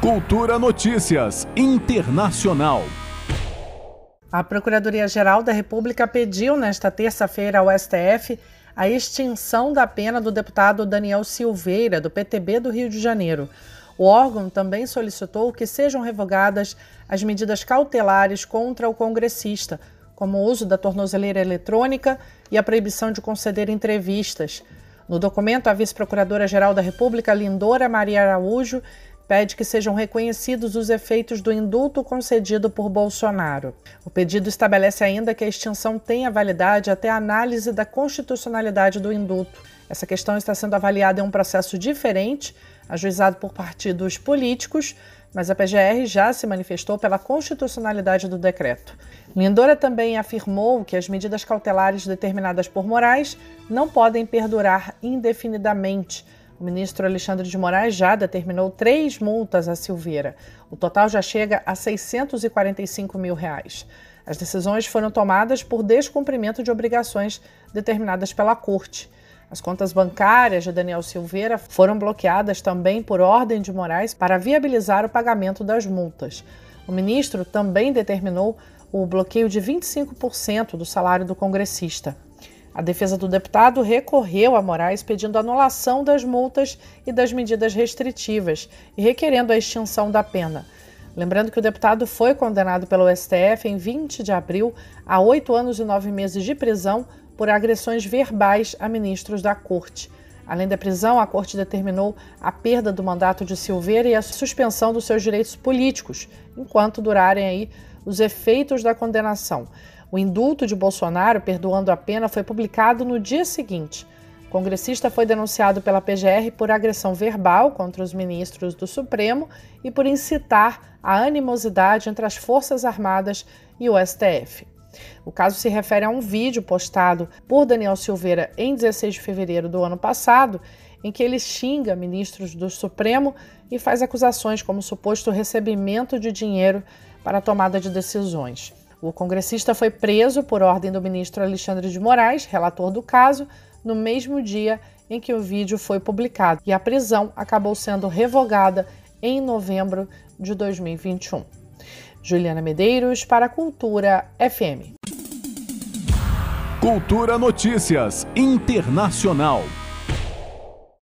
Cultura Notícias Internacional. A Procuradoria-Geral da República pediu nesta terça-feira ao STF a extinção da pena do deputado Daniel Silveira, do PTB do Rio de Janeiro. O órgão também solicitou que sejam revogadas as medidas cautelares contra o congressista, como o uso da tornozeleira eletrônica e a proibição de conceder entrevistas. No documento, a vice-procuradora-geral da República, Lindora Maria Araújo, pede que sejam reconhecidos os efeitos do indulto concedido por Bolsonaro. O pedido estabelece ainda que a extinção tenha validade até a análise da constitucionalidade do indulto. Essa questão está sendo avaliada em um processo diferente, ajuizado por partidos políticos, mas a PGR já se manifestou pela constitucionalidade do decreto. Lindora também afirmou que as medidas cautelares determinadas por Moraes não podem perdurar indefinidamente o ministro Alexandre de Moraes já determinou três multas a Silveira. O total já chega a 645 mil reais. As decisões foram tomadas por descumprimento de obrigações determinadas pela Corte. As contas bancárias de Daniel Silveira foram bloqueadas também por ordem de Moraes para viabilizar o pagamento das multas. O ministro também determinou o bloqueio de 25% do salário do congressista. A defesa do deputado recorreu a Moraes pedindo anulação das multas e das medidas restritivas e requerendo a extinção da pena. Lembrando que o deputado foi condenado pelo STF em 20 de abril a oito anos e nove meses de prisão por agressões verbais a ministros da corte. Além da prisão, a corte determinou a perda do mandato de Silveira e a suspensão dos seus direitos políticos, enquanto durarem aí os efeitos da condenação. O indulto de Bolsonaro, perdoando a pena, foi publicado no dia seguinte. O congressista foi denunciado pela PGR por agressão verbal contra os ministros do Supremo e por incitar a animosidade entre as Forças Armadas e o STF. O caso se refere a um vídeo postado por Daniel Silveira em 16 de fevereiro do ano passado, em que ele xinga ministros do Supremo e faz acusações como suposto recebimento de dinheiro para a tomada de decisões. O congressista foi preso por ordem do ministro Alexandre de Moraes, relator do caso, no mesmo dia em que o vídeo foi publicado, e a prisão acabou sendo revogada em novembro de 2021. Juliana Medeiros para a Cultura FM. Cultura Notícias Internacional.